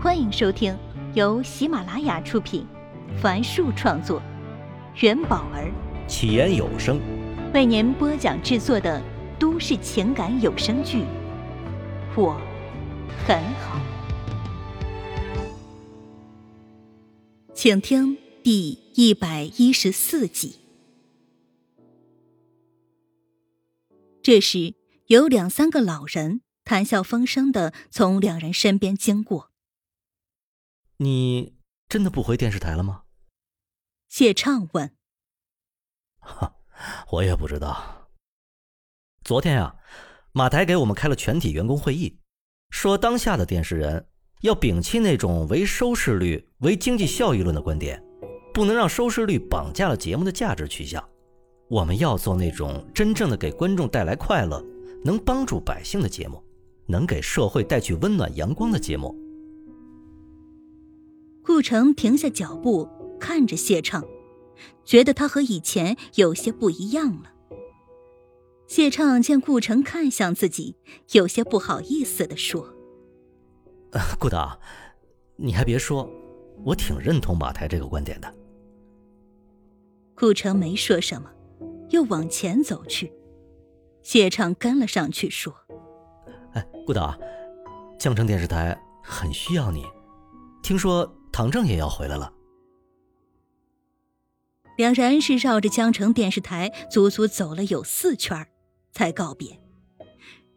欢迎收听由喜马拉雅出品，凡树创作，元宝儿起言有声为您播讲制作的都市情感有声剧《我很好》，请听第一百一十四集。这时，有两三个老人谈笑风生的从两人身边经过。你真的不回电视台了吗？谢畅问。哈，我也不知道。昨天呀，马台给我们开了全体员工会议，说当下的电视人要摒弃那种唯收视率、唯经济效益论的观点，不能让收视率绑架了节目的价值取向。我们要做那种真正的给观众带来快乐、能帮助百姓的节目，能给社会带去温暖阳光的节目。顾城停下脚步，看着谢畅，觉得他和以前有些不一样了。谢畅见顾城看向自己，有些不好意思的说：“顾导，你还别说，我挺认同马台这个观点的。”顾城没说什么，又往前走去。谢畅跟了上去，说：“哎，顾导，江城电视台很需要你，听说。”唐正也要回来了。两人是绕着江城电视台足足走了有四圈，才告别。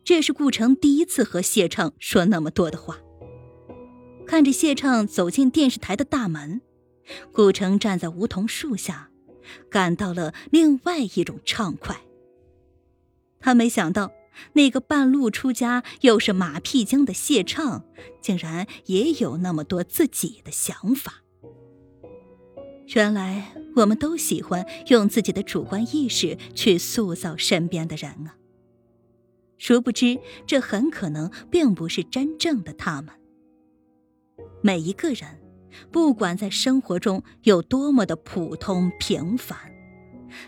这是顾城第一次和谢畅说那么多的话。看着谢畅走进电视台的大门，顾城站在梧桐树下，感到了另外一种畅快。他没想到。那个半路出家又是马屁精的谢畅，竟然也有那么多自己的想法。原来我们都喜欢用自己的主观意识去塑造身边的人啊！殊不知，这很可能并不是真正的他们。每一个人，不管在生活中有多么的普通平凡，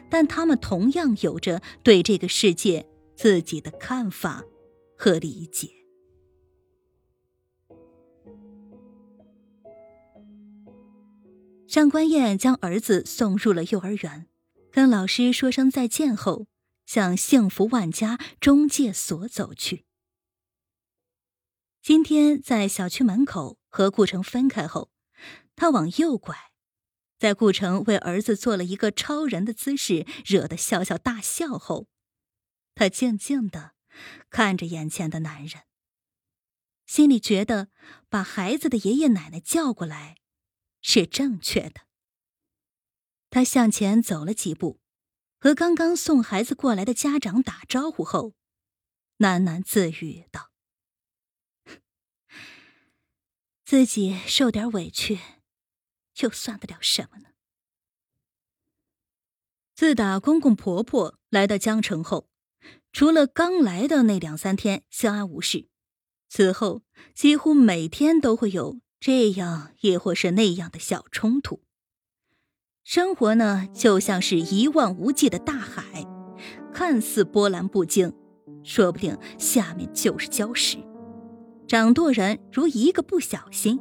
但他们同样有着对这个世界。自己的看法和理解。上官燕将儿子送入了幼儿园，跟老师说声再见后，向幸福万家中介所走去。今天在小区门口和顾城分开后，他往右拐，在顾城为儿子做了一个超人的姿势，惹得笑笑大笑后。他静静的看着眼前的男人，心里觉得把孩子的爷爷奶奶叫过来是正确的。他向前走了几步，和刚刚送孩子过来的家长打招呼后，喃喃自语道：“自己受点委屈，又算得了什么呢？”自打公公婆婆来到江城后。除了刚来的那两三天相安无事，此后几乎每天都会有这样亦或是那样的小冲突。生活呢，就像是一望无际的大海，看似波澜不惊，说不定下面就是礁石。掌舵人如一个不小心，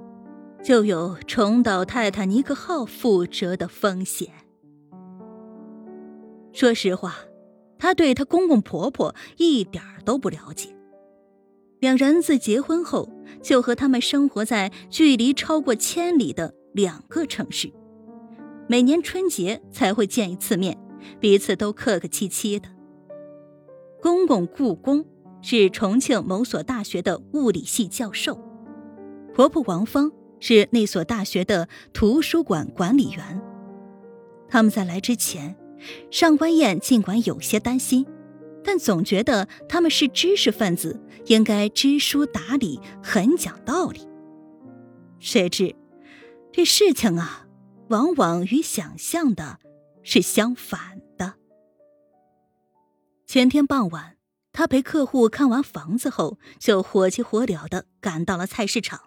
就有重蹈泰坦尼克号覆辙的风险。说实话。她对她公公婆婆一点都不了解。两人自结婚后就和他们生活在距离超过千里的两个城市，每年春节才会见一次面，彼此都客客气气的。公公顾公是重庆某所大学的物理系教授，婆婆王芳是那所大学的图书馆管理员。他们在来之前。上官燕尽管有些担心，但总觉得他们是知识分子，应该知书达理，很讲道理。谁知，这事情啊，往往与想象的是相反的。前天傍晚，他陪客户看完房子后，就火急火燎的赶到了菜市场，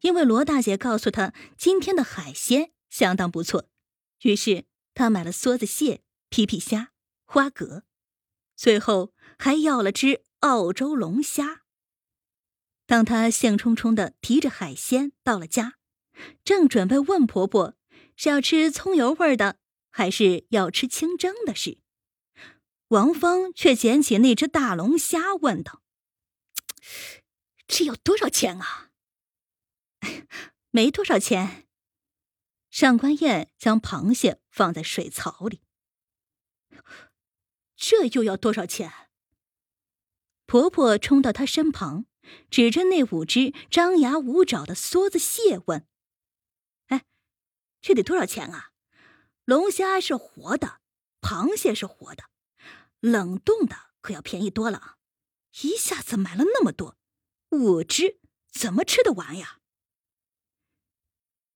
因为罗大姐告诉他今天的海鲜相当不错，于是。他买了梭子蟹、皮皮虾、花蛤，最后还要了只澳洲龙虾。当他兴冲冲的提着海鲜到了家，正准备问婆婆是要吃葱油味的，还是要吃清蒸的时，王芳却捡起那只大龙虾，问道：“这要多少钱啊？”“ 没多少钱。”上官燕将螃蟹放在水槽里。“这又要多少钱？”婆婆冲到她身旁，指着那五只张牙舞爪的梭子蟹问：“哎，这得多少钱啊？龙虾是活的，螃蟹是活的，冷冻的可要便宜多了！一下子买了那么多，五只怎么吃得完呀？”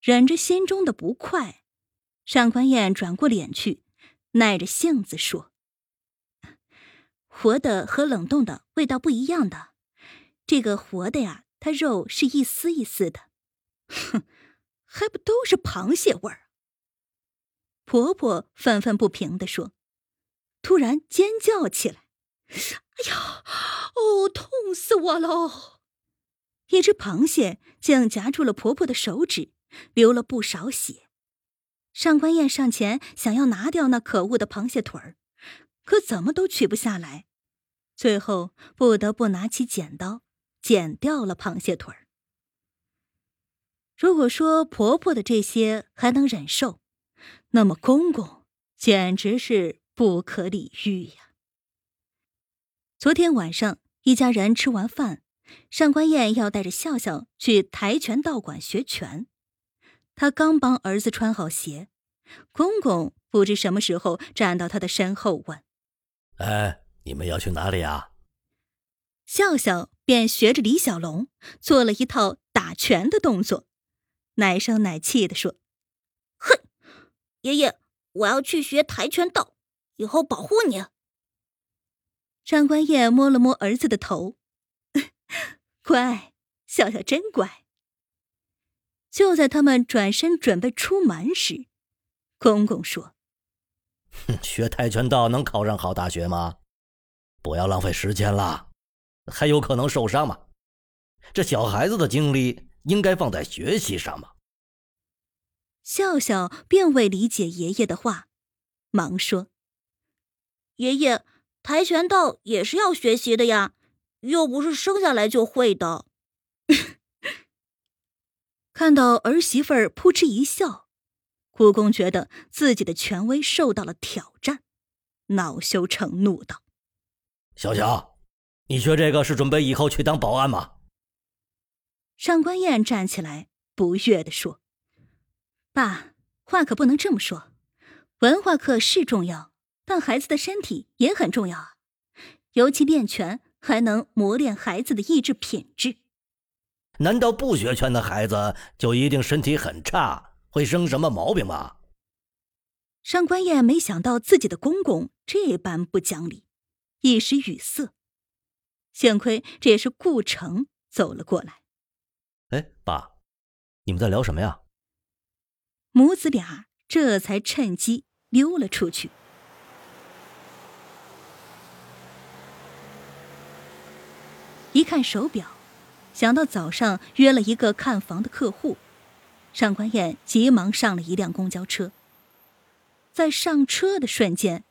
忍着心中的不快，上官燕转过脸去，耐着性子说。活的和冷冻的味道不一样的，这个活的呀，它肉是一丝一丝的。哼，还不都是螃蟹味儿？婆婆愤愤不平地说，突然尖叫起来：“哎呀，哦，痛死我喽！”一只螃蟹竟夹住了婆婆的手指，流了不少血。上官燕上前想要拿掉那可恶的螃蟹腿儿，可怎么都取不下来。最后不得不拿起剪刀剪掉了螃蟹腿儿。如果说婆婆的这些还能忍受，那么公公简直是不可理喻呀。昨天晚上一家人吃完饭，上官燕要带着笑笑去跆拳道馆学拳。他刚帮儿子穿好鞋，公公不知什么时候站到他的身后问：“哎。”你们要去哪里啊？笑笑便学着李小龙做了一套打拳的动作，奶声奶气的说：“哼，爷爷，我要去学跆拳道，以后保护你。”上官燕摸了摸儿子的头，乖，笑笑真乖。就在他们转身准备出门时，公公说：“哼，学跆拳道能考上好大学吗？”不要浪费时间了，还有可能受伤吗？这小孩子的精力应该放在学习上嘛。笑笑并未理解爷爷的话，忙说：“爷爷，跆拳道也是要学习的呀，又不是生下来就会的。”看到儿媳妇儿扑哧一笑，故宫觉得自己的权威受到了挑战，恼羞成怒道。小小，你学这个是准备以后去当保安吗？上官燕站起来，不悦地说：“爸，话可不能这么说。文化课是重要，但孩子的身体也很重要啊。尤其练拳，还能磨练孩子的意志品质。难道不学拳的孩子就一定身体很差，会生什么毛病吗？”上官燕没想到自己的公公这般不讲理。一时语塞，幸亏这也是顾城走了过来。哎，爸，你们在聊什么呀？母子俩这才趁机溜了出去。一看手表，想到早上约了一个看房的客户，上官燕急忙上了一辆公交车。在上车的瞬间，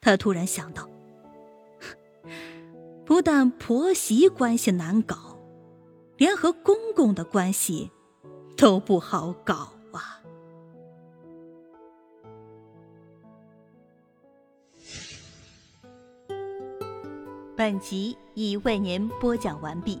他突然想到。不但婆媳关系难搞，连和公公的关系都不好搞啊！本集已为您播讲完毕，